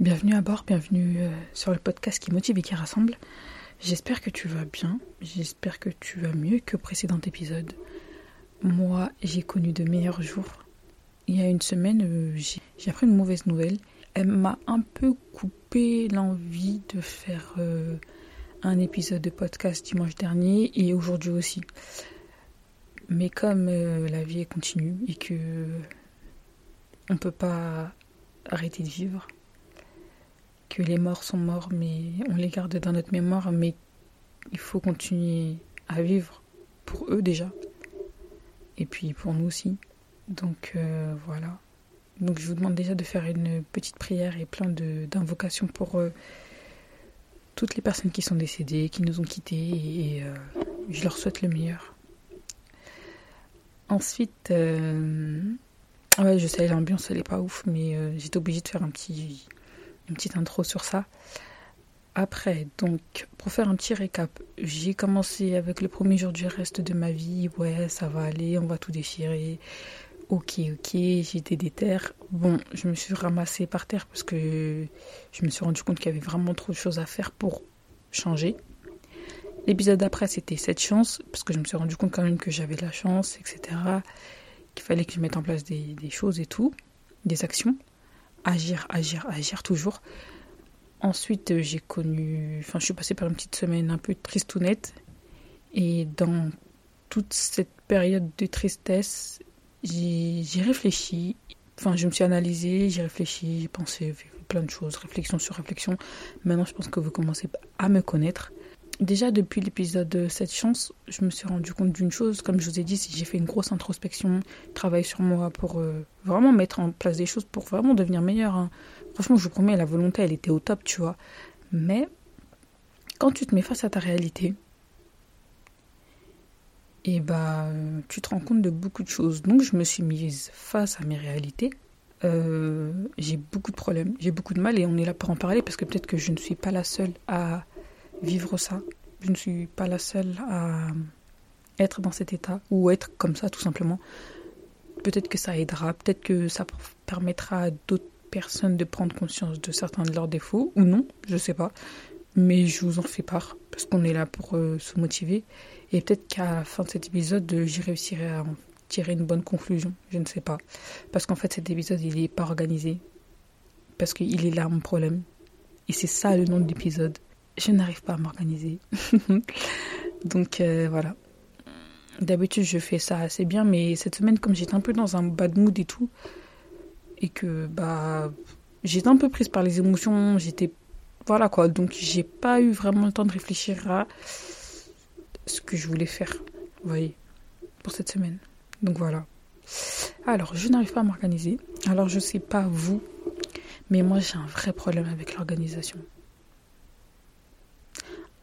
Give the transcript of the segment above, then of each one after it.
Bienvenue à bord, bienvenue euh, sur le podcast qui motive et qui rassemble. J'espère que tu vas bien, j'espère que tu vas mieux que précédent épisode. Moi, j'ai connu de meilleurs jours. Il y a une semaine, euh, j'ai appris une mauvaise nouvelle. Elle m'a un peu coupé l'envie de faire euh, un épisode de podcast dimanche dernier et aujourd'hui aussi. Mais comme la vie est continue et que on peut pas arrêter de vivre, que les morts sont morts, mais on les garde dans notre mémoire, mais il faut continuer à vivre pour eux déjà, et puis pour nous aussi. Donc euh, voilà. Donc je vous demande déjà de faire une petite prière et plein d'invocations pour euh, toutes les personnes qui sont décédées, qui nous ont quittés, et, euh, je leur souhaite le meilleur. Ensuite, ouais, je sais, l'ambiance elle est pas ouf, mais j'étais obligée de faire un petit une petite intro sur ça. Après, donc, pour faire un petit récap, j'ai commencé avec le premier jour du reste de ma vie. Ouais, ça va aller, on va tout déchirer. Ok, ok, j'étais déter. Bon, je me suis ramassée par terre parce que je me suis rendu compte qu'il y avait vraiment trop de choses à faire pour changer. L'épisode d'après, c'était cette chance, parce que je me suis rendu compte quand même que j'avais la chance, etc. Qu'il fallait que je mette en place des choses et tout, des actions agir, agir, agir toujours. Ensuite, euh, j'ai connu, enfin, je suis passée par une petite semaine un peu tristounette. Et dans toute cette période de tristesse, j'ai réfléchi. Enfin, je me suis analysée, j'ai réfléchi, j'ai pensé plein de choses, réflexion sur réflexion. Maintenant, je pense que vous commencez à me connaître. Déjà, depuis l'épisode Cette chance, je me suis rendu compte d'une chose. Comme je vous ai dit, j'ai fait une grosse introspection, travail sur moi pour euh, vraiment mettre en place des choses pour vraiment devenir meilleur. Hein. Franchement, je vous promets, la volonté, elle était au top, tu vois. Mais quand tu te mets face à ta réalité, et eh bah, tu te rends compte de beaucoup de choses. Donc, je me suis mise face à mes réalités. Euh, j'ai beaucoup de problèmes, j'ai beaucoup de mal et on est là pour en parler parce que peut-être que je ne suis pas la seule à vivre ça. Je ne suis pas la seule à être dans cet état ou être comme ça tout simplement. Peut-être que ça aidera, peut-être que ça permettra à d'autres personnes de prendre conscience de certains de leurs défauts ou non, je sais pas. Mais je vous en fais part parce qu'on est là pour euh, se motiver et peut-être qu'à la fin de cet épisode, j'y réussirai à en tirer une bonne conclusion, je ne sais pas. Parce qu'en fait, cet épisode, il n'est pas organisé. Parce qu'il est là mon problème. Et c'est ça le nom de l'épisode je n'arrive pas à m'organiser. Donc euh, voilà. D'habitude, je fais ça assez bien, mais cette semaine, comme j'étais un peu dans un bad mood et tout, et que bah j'étais un peu prise par les émotions, j'étais voilà quoi, donc j'ai pas eu vraiment le temps de réfléchir à ce que je voulais faire, vous voyez, pour cette semaine. Donc voilà. Alors, je n'arrive pas à m'organiser. Alors, je sais pas vous, mais moi j'ai un vrai problème avec l'organisation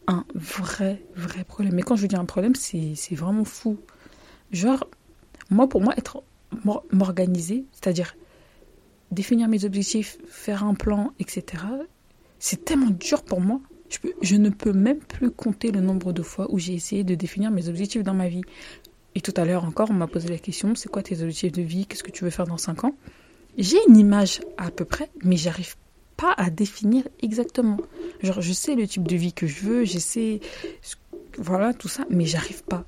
un vrai, vrai problème. Mais quand je dis un problème, c'est vraiment fou. Genre, moi, pour moi, être m'organiser, c'est-à-dire définir mes objectifs, faire un plan, etc., c'est tellement dur pour moi. Je, peux, je ne peux même plus compter le nombre de fois où j'ai essayé de définir mes objectifs dans ma vie. Et tout à l'heure encore, on m'a posé la question, c'est quoi tes objectifs de vie? Qu'est-ce que tu veux faire dans 5 ans? J'ai une image à peu près, mais j'arrive pas à définir exactement. Genre, je sais le type de vie que je veux, je sais, voilà, tout ça, mais j'arrive pas.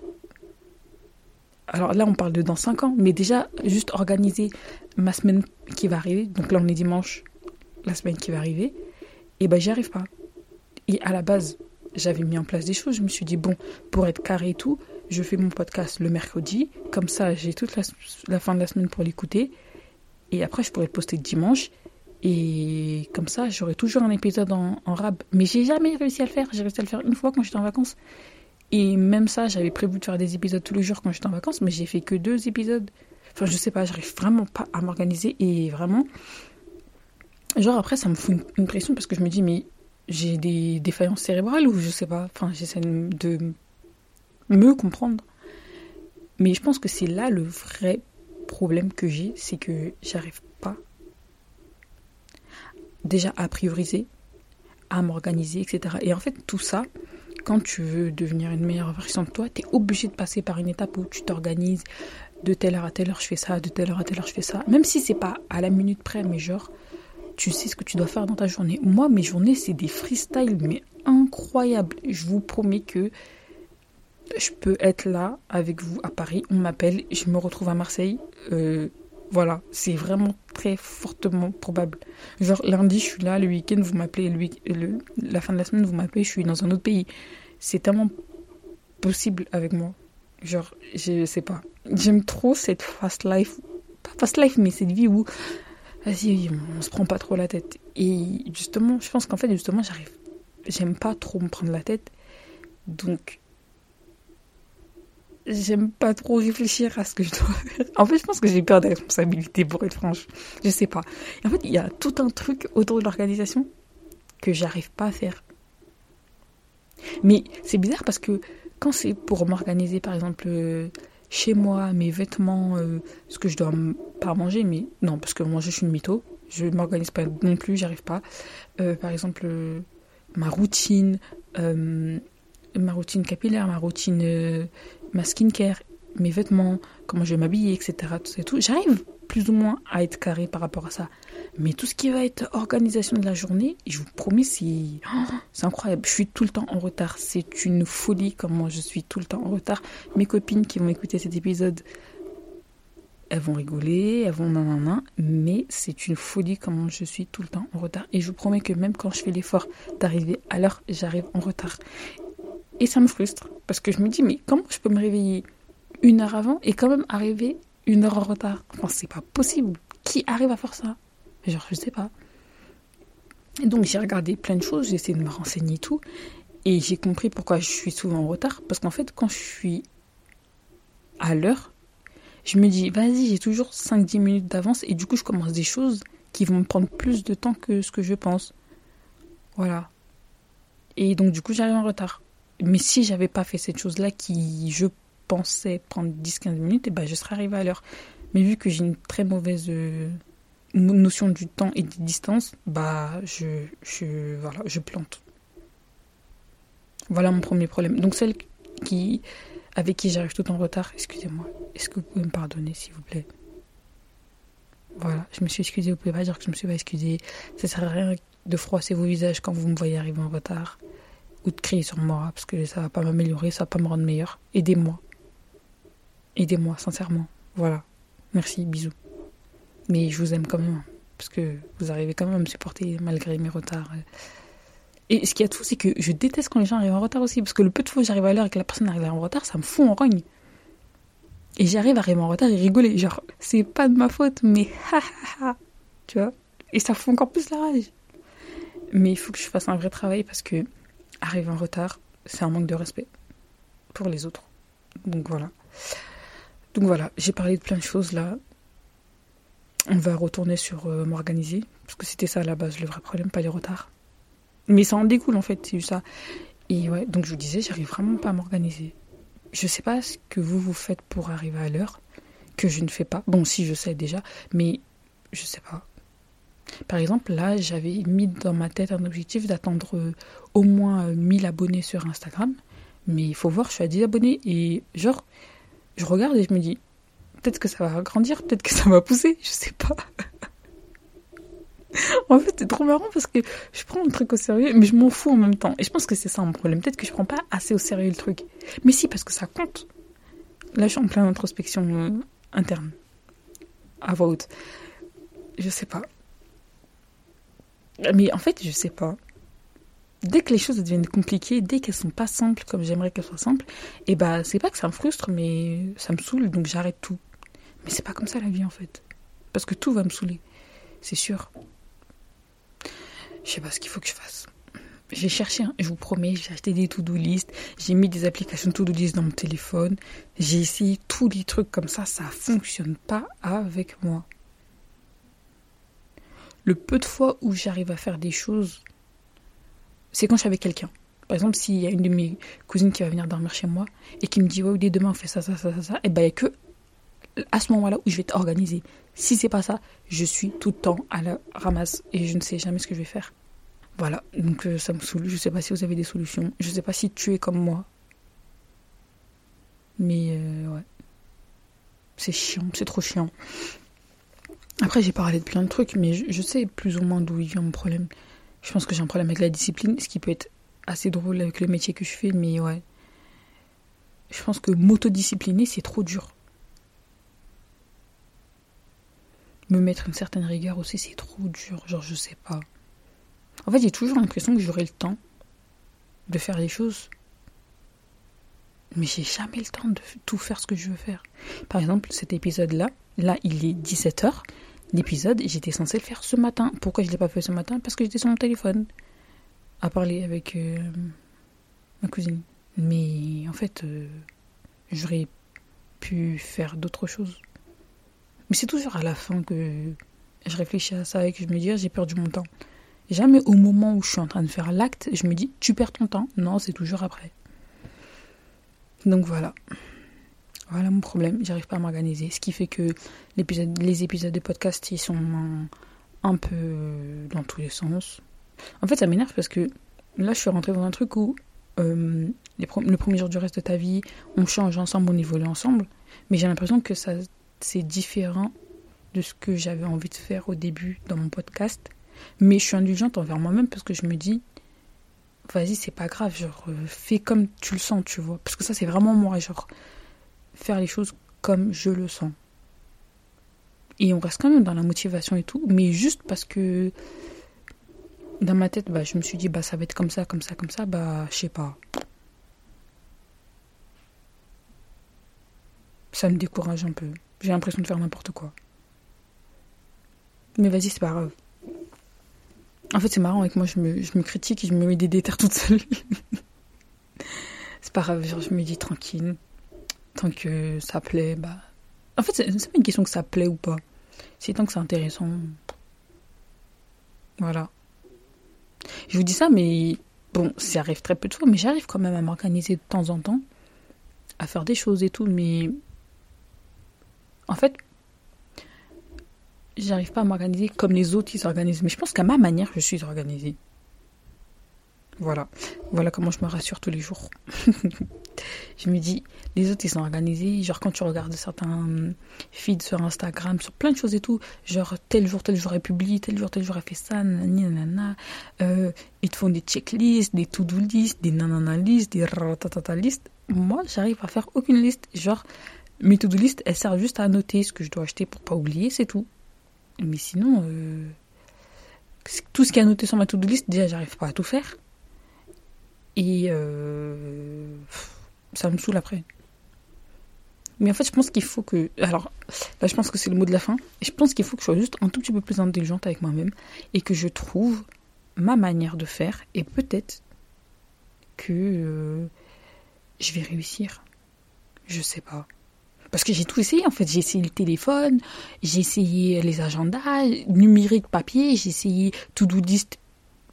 Alors là, on parle de dans 5 ans, mais déjà, juste organiser ma semaine qui va arriver. Donc là, on est dimanche, la semaine qui va arriver. Et ben, j'y arrive pas. Et à la base, j'avais mis en place des choses. Je me suis dit, bon, pour être carré et tout, je fais mon podcast le mercredi. Comme ça, j'ai toute la, la, fin de la semaine pour l'écouter. Et après, je pourrais le poster dimanche. Et comme ça, j'aurai toujours un épisode en, rab. Mais j'ai jamais réussi à le faire. J'ai réussi à le faire une fois quand j'étais en vacances. Et même ça, j'avais prévu de faire des épisodes tous les jours quand j'étais en vacances, mais j'ai fait que deux épisodes. Enfin, je sais pas, j'arrive vraiment pas à m'organiser. Et vraiment, genre après, ça me fout une, pression parce que je me dis, mais j'ai des défaillances cérébrales ou je sais pas. Enfin, j'essaie de me comprendre. Mais je pense que c'est là le vrai problème que j'ai, c'est que j'arrive déjà à prioriser, à m'organiser, etc. Et en fait, tout ça, quand tu veux devenir une meilleure version de toi, tu es obligé de passer par une étape où tu t'organises. De telle heure à telle heure, je fais ça. De telle heure à telle heure, je fais ça. Même si c'est pas à la minute près, mais genre, tu sais ce que tu dois faire dans ta journée. Moi, mes journées, c'est des freestyles, mais incroyables. Je vous promets que je peux être là avec vous à Paris. On m'appelle, je me retrouve à Marseille. Euh, voilà, c'est vraiment très fortement probable. Genre lundi, je suis là, le week-end, vous m'appelez, le, la fin de la semaine, vous m'appelez, je suis dans un autre pays. C'est tellement possible avec moi. Genre, je sais pas. J'aime trop cette fast life. Pas fast life, mais cette vie où, vas-y, on, se prend pas trop la tête. Et justement, je pense qu'en fait, justement, j'arrive. J'aime pas trop me prendre la tête. Donc, j'aime pas trop réfléchir à ce que je dois faire. En fait, je pense que j'ai peur des responsabilités, pour être franche. Je sais pas. en fait, il y a tout un truc autour de l'organisation que j'arrive pas à faire. Mais c'est bizarre parce que quand c'est pour m'organiser, par exemple, euh, chez moi, mes vêtements, euh, ce que je dois pas manger, mais non, parce que manger, je suis une mytho. Je m'organise pas non plus, j'arrive pas. Euh, par exemple, ma routine, ma routine capillaire, ma routine ma skincare, mes vêtements, comment je vais m'habiller, etc. Tout tout. J'arrive plus ou moins à être carré par rapport à ça. Mais tout ce qui va être organisation de la journée, je vous promets, c'est c'est incroyable. Je suis tout le temps en retard. C'est une folie comment je suis tout le temps en retard. Mes copines qui vont écouter cet épisode, elles vont rigoler, elles vont nanana, mais c'est une folie comment je suis tout le temps en retard. Et je vous promets que même quand je fais l'effort d'arriver à l'heure, j'arrive en retard. Et ça me frustre. Parce que je me dis, mais comment je peux me réveiller une heure avant et quand même arriver une heure en retard? Enfin, c'est pas possible. Qui arrive à faire ça? Genre, je sais pas. Et donc, j'ai regardé plein de choses, j'ai essayé de me renseigner tout. Et j'ai compris pourquoi je suis souvent en retard. Parce qu'en fait, quand je suis à l'heure, je me dis, vas-y, j'ai toujours 5-10 minutes d'avance. Et du coup, je commence des choses qui vont me prendre plus de temps que ce que je pense. Voilà. Et donc, du coup, j'arrive en retard. Mais si j'avais pas fait cette chose-là qui, je pensais prendre 10-15 minutes, et eh ben je serais arrivée à l'heure. Mais vu que j'ai une très mauvaise euh, notion du temps et des distances, bah je, je, voilà, je plante. Voilà mon premier problème. Donc celle qui, avec qui j'arrive tout en retard, excusez-moi, est-ce que vous pouvez me pardonner s'il vous plaît? Voilà, je me suis excusée, vous pouvez pas dire que je me suis pas excusée. Ça sert à rien de froisser vos visages quand vous me voyez arriver en retard de crier sur moi parce que ça va pas m'améliorer, ça va pas me rendre meilleur. Aidez-moi. Aidez-moi, sincèrement. Voilà. Merci, bisous. Mais je vous aime quand même parce que vous arrivez quand même à me supporter malgré mes retards. Et ce qui est fou, c'est que je déteste quand les gens arrivent en retard aussi parce que le peu de fois où j'arrive à l'heure et que la personne arrive en retard, ça me fout en rogne. Et j'arrive à arriver en retard et rigoler. Genre, c'est pas de ma faute, mais ha ha ha. Tu vois? Et ça fout encore plus la rage. Mais il faut que je fasse un vrai travail parce que arriver en retard, c'est un manque de respect pour les autres. Donc voilà. Donc voilà, j'ai parlé de plein de choses là. On va retourner sur euh, m'organiser, parce que c'était ça à la base, le vrai problème, pas les retards. Mais ça en découle en fait, c'est ça. Et ouais, donc je vous disais, j'arrive vraiment pas à m'organiser. Je sais pas ce que vous vous faites pour arriver à l'heure, que je ne fais pas. Bon, si je sais déjà, mais je sais pas. Par exemple, là, j'avais mis dans ma tête un objectif d'attendre euh, au moins 1000 euh, abonnés sur Instagram. Mais il faut voir, je suis à 10 abonnés et genre, je regarde et je me dis, peut-être que ça va grandir, peut-être que ça va pousser, je sais pas. en fait, c'est trop marrant parce que je prends le truc au sérieux, mais je m'en fous en même temps. Et je pense que c'est ça mon problème. Peut-être que je prends pas assez au sérieux le truc. Mais si, parce que ça compte. Là, je suis en pleine introspection euh, interne. À voix haute. Je sais pas. Mais en fait, je sais pas. Dès que les choses deviennent compliquées, dès qu'elles sont pas simples comme j'aimerais qu'elles soient simples, et eh bah c'est pas que ça me frustre, mais ça me saoule, donc j'arrête tout. Mais c'est pas comme ça la vie en fait. Parce que tout va me saouler. C'est sûr. Je sais pas ce qu'il faut que je fasse. J'ai cherché, hein, je vous promets, j'ai acheté des to-do list, j'ai mis des applications to-do list dans mon téléphone, j'ai essayé tous les trucs comme ça, ça fonctionne pas avec moi. Le peu de fois où j'arrive à faire des choses, c'est quand je suis avec quelqu'un. Par exemple, s'il y a une de mes cousines qui va venir dormir chez moi et qui me dit, ouais, demain on fait ça, ça, ça, ça, ça, et eh ben il n'y a que à ce moment-là où je vais t'organiser. Si c'est pas ça, je suis tout le temps à la ramasse et je ne sais jamais ce que je vais faire. Voilà, donc euh, ça me saoule. Je sais pas si vous avez des solutions. Je sais pas si tu es comme moi. Mais euh, ouais. C'est chiant, c'est trop chiant. Après, j'ai parlé de plein de trucs, mais je, sais plus ou moins d'où il vient mon problème. Je pense que j'ai un problème avec la discipline, ce qui peut être assez drôle avec le métier que je fais, mais ouais. Je pense que m'autodiscipliner, c'est trop dur. Me mettre une certaine rigueur aussi, c'est trop dur. Genre, je sais pas. En fait, j'ai toujours l'impression que j'aurai le temps de faire les choses. Mais j'ai jamais le temps de tout faire ce que je veux faire. Par exemple, cet épisode-là, là, il est 17h. L'épisode, j'étais censée le faire ce matin. Pourquoi je ne l'ai pas fait ce matin? Parce que j'étais sur mon téléphone à parler avec euh, ma cousine. Mais en fait, euh, j'aurais pu faire d'autres choses. Mais c'est toujours à la fin que je réfléchis à ça et que je me dis, ah, j'ai perdu mon temps. Jamais au moment où je suis en train de faire l'acte, je me dis, tu perds ton temps. Non, c'est toujours après. Donc voilà. Voilà mon problème, j'arrive pas à m'organiser. Ce qui fait que les épisodes de podcast, ils sont un, peu dans tous les sens. En fait, ça m'énerve parce que là, je suis rentrée dans un truc où euh, le premier jour du reste de ta vie, on change ensemble, on évolue ensemble. Mais j'ai l'impression que ça, c'est différent de ce que j'avais envie de faire au début dans mon podcast. Mais je suis indulgente envers moi-même parce que je me dis, vas-y, c'est pas grave, genre, euh, fais comme tu le sens, tu vois. Parce que ça, c'est vraiment moi, genre, faire les choses comme je le sens. Et on reste quand même dans la motivation et tout, mais juste parce que dans ma tête, bah, je me suis dit, bah, ça va être comme ça, comme ça, comme ça, bah, je sais pas. Ça me décourage un peu. J'ai l'impression de faire n'importe quoi. Mais vas-y, c'est pas grave. En fait, c'est marrant avec moi, je me, je me critique et je me mets des déterres toute seule. c'est pas grave, je me dis tranquille. Tant que ça plaît, bah. En fait, c'est pas une question que ça plaît ou pas. C'est tant que c'est intéressant. Voilà. Je vous dis ça, mais bon, ça arrive très peu de fois, mais j'arrive quand même à m'organiser de temps en temps, à faire des choses et tout, mais en fait, j'arrive pas à m'organiser comme les autres ils s'organisent. Mais je pense qu'à ma manière, je suis organisée. Voilà. Voilà comment je me rassure tous les jours. je me dis, les autres ils sont organisés. Genre quand tu regardes certains feeds sur Instagram, sur plein de choses et tout, genre tel jour, tel jour est publié, tel jour, tel jour a fait ça, nanana. Euh, ils te font des checklists, des to-do list, des nanana list, des ratatata list. Moi, j'arrive à faire aucune liste. Genre, mes to-do list, elles servent juste à noter ce que je dois acheter pour pas oublier, c'est tout. Mais sinon, euh, tout ce qui est noté sur ma to-do list, déjà, j'arrive pas à tout faire. Et euh, ça me saoule après. Mais en fait, je pense qu'il faut que. Alors, là, je pense que c'est le mot de la fin. Je pense qu'il faut que je sois juste un tout petit peu plus intelligente avec moi-même et que je trouve ma manière de faire. Et peut-être que euh, je vais réussir. Je sais pas. Parce que j'ai tout essayé en fait. J'ai essayé le téléphone, j'ai essayé les agendas, numérique papier, j'ai essayé to-do list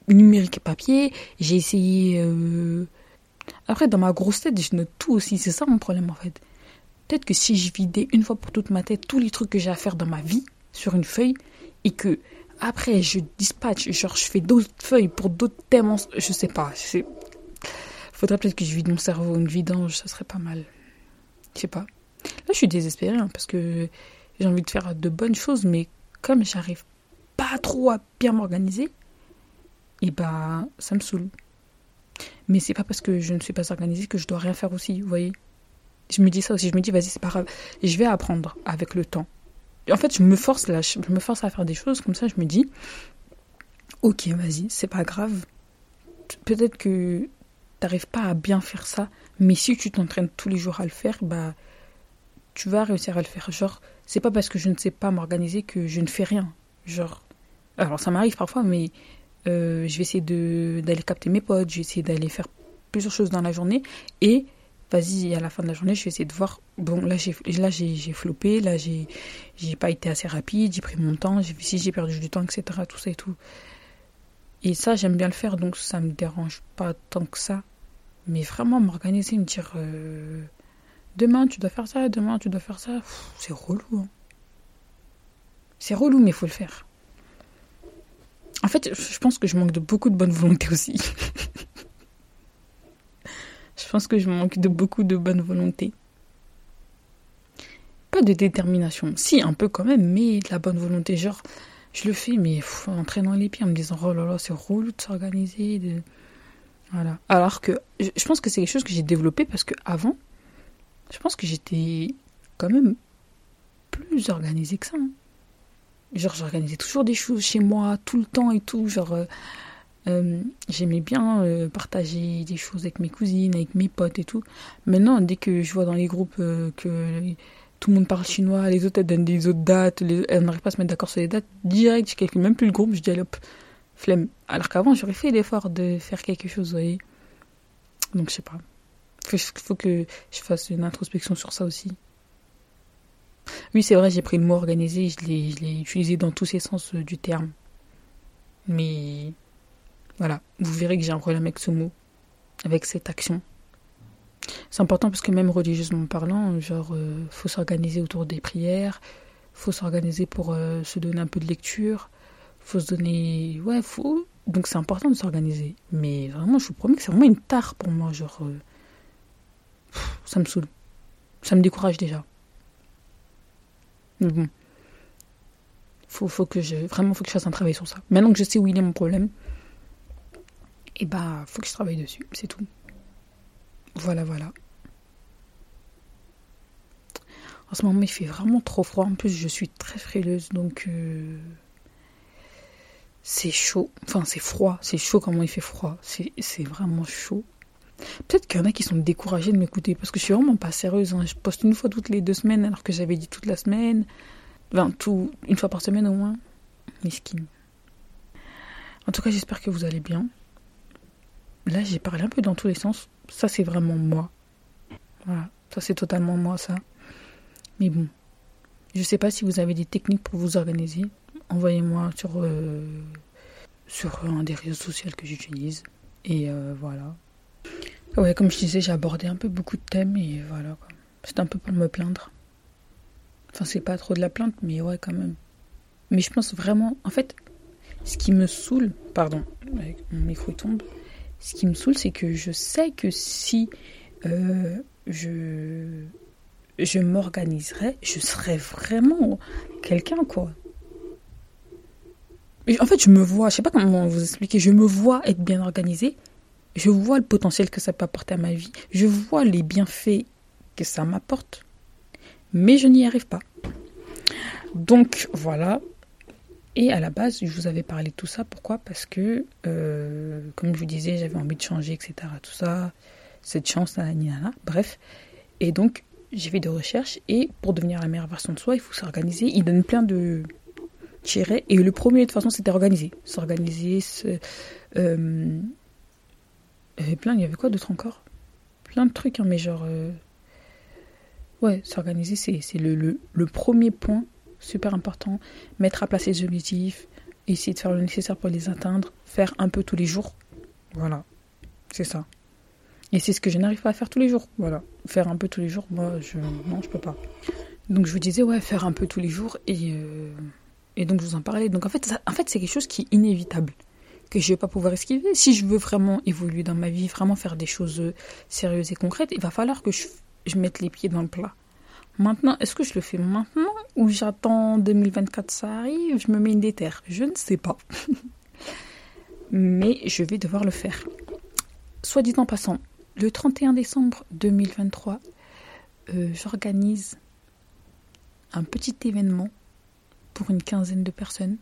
numérique papier, j'ai essayé. Euh, après, dans ma grosse tête, je note tout aussi. C'est ça mon problème en fait. Peut-être que si je vidais une fois pour toute ma tête tous les trucs que j'ai à faire dans ma vie sur une feuille et que après je dispatche, genre je fais d'autres feuilles pour d'autres thèmes, je sais pas. Faudrait peut-être que je vide mon cerveau, une vidange, ça serait pas mal. Je sais pas. Là, je suis désespérée hein, parce que j'ai envie de faire de bonnes choses, mais comme j'arrive pas trop à bien m'organiser, et eh ben ça me saoule. Mais c'est pas parce que je ne suis pas organisée que je dois rien faire aussi, vous voyez. Je me dis ça aussi, je me dis vas-y, c'est pas grave, je vais apprendre avec le temps. En fait, je me force là, je me force à faire des choses comme ça, je me dis OK, vas-y, c'est pas grave. Peut-être que t'arrives pas à bien faire ça, mais si tu t'entraînes tous les jours à le faire, bah tu vas réussir à le faire. Genre, c'est pas parce que je ne sais pas m'organiser que je ne fais rien. Genre, alors ça m'arrive parfois, mais euh, je vais essayer d'aller capter mes potes, je vais essayer d'aller faire plusieurs choses dans la journée et vas-y, à la fin de la journée, je vais essayer de voir. Bon, là, j'ai, flopé, là, j'ai, pas été assez rapide, j'ai pris mon temps, si j'ai perdu du temps, etc., tout ça et tout. Et ça, j'aime bien le faire, donc ça me dérange pas tant que ça. Mais vraiment, m'organiser, me dire euh, demain tu dois faire ça, demain tu dois faire ça, c'est relou. Hein. C'est relou, mais il faut le faire. Fait, je pense que je manque de beaucoup de bonne volonté aussi. je pense que je manque de beaucoup de bonne volonté. Pas de détermination. Si, un peu quand même, mais de la bonne volonté. Genre, je le fais, mais en traînant les pieds, en me disant, oh là là, c'est relou de s'organiser. Voilà. Alors que je pense que c'est quelque chose que j'ai développé parce que avant, je pense que j'étais quand même plus organisée que ça. Hein. Genre, j'organisais toujours des choses chez moi, tout le temps et tout. Genre, euh, euh, j'aimais bien euh, partager des choses avec mes cousines, avec mes potes et tout. Maintenant, dès que je vois dans les groupes que tout le monde parle chinois, les autres elles donnent des autres dates, les, elles n'arrivent pas à se mettre d'accord sur les dates, direct, je calcule même plus le groupe, je dis flemme. Alors qu'avant, j'aurais fait l'effort de faire quelque chose, vous voyez. Donc, je sais pas. Il faut que je fasse une introspection sur ça aussi. Oui, c'est vrai, j'ai pris le mot organisé, je l'ai utilisé dans tous ses sens euh, du terme. Mais voilà, vous verrez que j'ai un problème avec ce mot, avec cette action. C'est important parce que même religieusement parlant, genre, euh, faut s'organiser autour des prières, faut s'organiser pour euh, se donner un peu de lecture, faut se donner, ouais, faut. Donc c'est important de s'organiser. Mais vraiment, je vous promets que c'est vraiment une tare pour moi, genre, ça me saoule, ça me décourage déjà. Mais bon. Faut, faut que je, vraiment, faut que je fasse un travail sur ça. Maintenant que je sais où il est mon problème, et eh bah, faut que je travaille dessus, c'est tout. Voilà, voilà. En ce moment, il fait vraiment trop froid. En plus, je suis très frileuse, donc euh, c'est chaud. Enfin, c'est froid. C'est chaud comment il fait froid. C'est vraiment chaud. Peut-être qu'il y en a qui sont découragés de m'écouter parce que je suis vraiment pas sérieuse. Hein. Je poste une fois toutes les deux semaines alors que j'avais dit toute la semaine. Enfin, tout, une fois par semaine au moins. Miskin. En tout cas, j'espère que vous allez bien. Là, j'ai parlé un peu dans tous les sens. Ça, c'est vraiment moi. Voilà. Ça, c'est totalement moi, ça. Mais bon. Je sais pas si vous avez des techniques pour vous organiser. Envoyez-moi sur, euh, sur un des réseaux sociaux que j'utilise. Et euh, voilà. Ouais, comme je disais, j'ai abordé un peu beaucoup de thèmes et voilà. C'est un peu pour me plaindre. Enfin, c'est pas trop de la plainte, mais ouais, quand même. Mais je pense vraiment, en fait, ce qui me saoule, pardon, mon micro tombe, ce qui me saoule, c'est que je sais que si euh, je, je m'organiserais, je serais vraiment quelqu'un, quoi. En fait, je me vois, je sais pas comment vous expliquer, je me vois être bien organisée, je vois le potentiel que ça peut apporter à ma vie. Je vois les bienfaits que ça m'apporte. Mais je n'y arrive pas. Donc voilà. Et à la base, je vous avais parlé de tout ça. Pourquoi? Parce que, euh, comme je vous disais, j'avais envie de changer, etc. Tout ça, cette chance, nanana, bref. Et donc, j'ai fait des recherches. Et pour devenir la meilleure version de soi, il faut s'organiser. Il donne plein de. Et le premier, de toute façon, c'était organiser. S'organiser, se, euh, il y avait plein, il y avait quoi d'autre encore? Plein de trucs, hein, mais genre. Euh, ouais, s'organiser, c'est le, le, premier point super important. Mettre à place ses objectifs, essayer de faire le nécessaire pour les atteindre, faire un peu tous les jours. Voilà, c'est ça. Et c'est ce que je n'arrive pas à faire tous les jours. Voilà, faire un peu tous les jours, moi, je, non, je peux pas. Donc je vous disais, ouais, faire un peu tous les jours et, euh, et donc je vous en parlais. Donc en fait, en fait c'est quelque chose qui est inévitable que je vais pas pouvoir esquiver. Si je veux vraiment évoluer dans ma vie, vraiment faire des choses euh, sérieuses et concrètes, il va falloir que je, mette les pieds dans le plat. Maintenant, est-ce que je le fais maintenant ou j'attends 2024 ça arrive, je me mets une déterre? Je ne sais pas. Mais je vais devoir le faire. Soit dit en passant, le 31 décembre 2023, euh, j'organise un petit événement pour une quinzaine de personnes.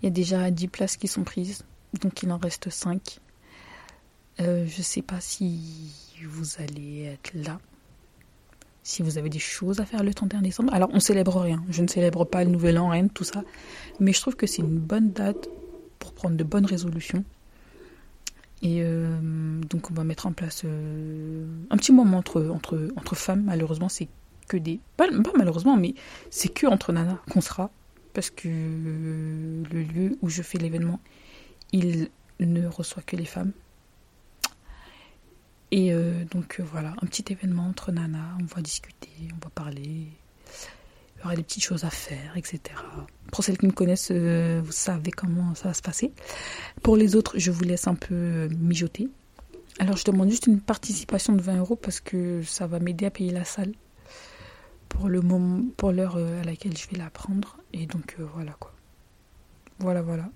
Il y a déjà 10 places qui sont prises donc il en reste 5. Euh, je ne sais pas si vous allez être là. Si vous avez des choses à faire le 31 décembre. Alors on célèbre rien. Je ne célèbre pas le nouvel an, rien tout ça. Mais je trouve que c'est une bonne date pour prendre de bonnes résolutions. Et euh, donc on va mettre en place euh, un petit moment entre, femmes. Malheureusement, c'est que des... Pas, malheureusement, mais c'est que entre nanas qu'on sera. Parce que le lieu où je fais l'événement, il ne reçoit que les femmes. Et euh, donc voilà, un petit événement entre nanas, on va discuter, on va parler, il y aura des petites choses à faire, etc. Pour celles qui me connaissent, euh, vous savez comment ça va se passer. Pour les autres, je vous laisse un peu euh, mijoter. Alors, je demande juste une participation de 20 euros parce que ça va m'aider à payer la salle pour le moment, pour l'heure euh, à laquelle je vais la prendre. Et donc, voilà quoi. Voilà, voilà.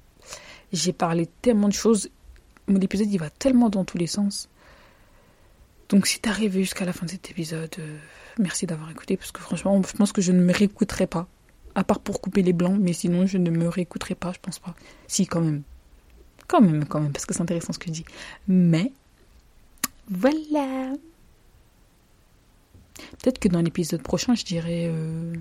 J'ai parlé tellement de choses. Mon épisode, il va tellement dans tous les sens. Donc, si t'es arrivé jusqu'à la fin de cet épisode, merci d'avoir écouté parce que franchement, je pense que je ne me réécouterai pas. À part pour couper les blancs, mais sinon je ne me réécouterai pas, je pense pas. Si, quand même. Quand même, quand même, parce que c'est intéressant ce que je dis. Mais, voilà. Peut-être que dans l'épisode prochain, je dirais euh,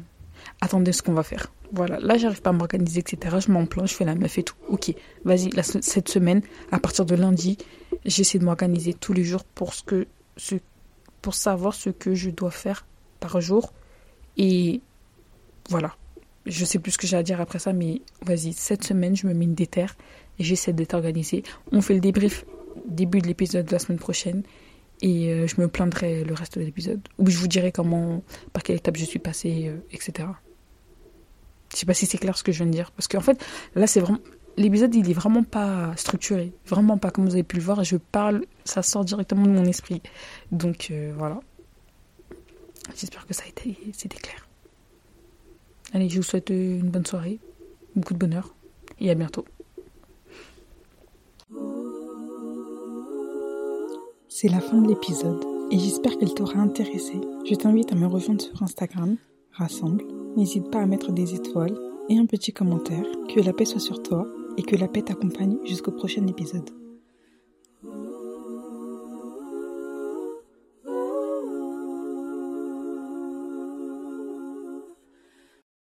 attendez ce qu'on va faire. Voilà, là j'arrive pas à m'organiser, etc. Je m'en plains, je fais la meuf et tout. Ok, vas-y, cette semaine, à partir de lundi, j'essaie de m'organiser tous les jours pour ce que ce pour savoir ce que je dois faire par jour. Et voilà. Je sais plus ce que j'ai à dire après ça, mais vas-y, cette semaine, je me mets une déterre et j'essaie d'être organisée. On fait le débrief début de l'épisode de la semaine prochaine et euh, je me plaindrai le reste de l'épisode. Ou je vous dirai comment, par quelle étape je suis passée, euh, etc. Je sais pas si c'est clair ce que je viens de dire. Parce qu'en fait, là, c'est vraiment l'épisode, il est vraiment pas structuré. Vraiment pas, comme vous avez pu le voir. Je parle, ça sort directement de mon esprit. Donc, euh, voilà. J'espère que ça a été, c'était clair. Allez, je vous souhaite une bonne soirée, beaucoup de bonheur, et à bientôt. C'est la fin de l'épisode, et j'espère qu'elle t'aura intéressé. Je t'invite à me rejoindre sur Instagram, Rassemble. N'hésite pas à mettre des étoiles et un petit commentaire. Que la paix soit sur toi et que la paix t'accompagne jusqu'au prochain épisode.